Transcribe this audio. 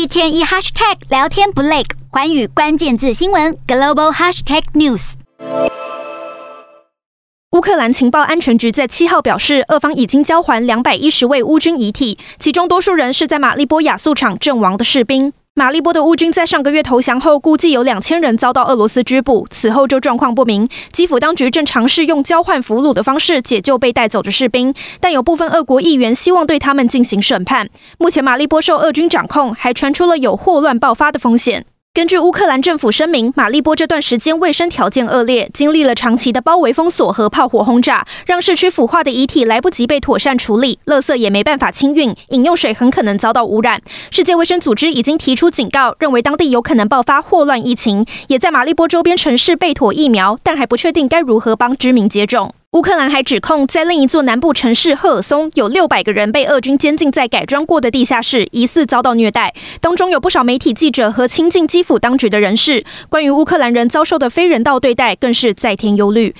一天一 hashtag 聊天不累，环宇关键字新闻 global hashtag news。乌克兰情报安全局在七号表示，俄方已经交还两百一十位乌军遗体，其中多数人是在马利波亚速场阵亡的士兵。马利波的乌军在上个月投降后，估计有两千人遭到俄罗斯拘捕，此后就状况不明。基辅当局正尝试用交换俘虏的方式解救被带走的士兵，但有部分俄国议员希望对他们进行审判。目前马利波受俄军掌控，还传出了有霍乱爆发的风险。根据乌克兰政府声明，马利波这段时间卫生条件恶劣，经历了长期的包围封锁和炮火轰炸，让市区腐化的遗体来不及被妥善处理，垃圾也没办法清运，饮用水很可能遭到污染。世界卫生组织已经提出警告，认为当地有可能爆发霍乱疫情，也在马利波周边城市备妥疫苗，但还不确定该如何帮居民接种。乌克兰还指控，在另一座南部城市赫尔松，有六百个人被俄军监禁在改装过的地下室，疑似遭到虐待。当中有不少媒体记者和亲近基辅当局的人士。关于乌克兰人遭受的非人道对待，更是在添忧虑。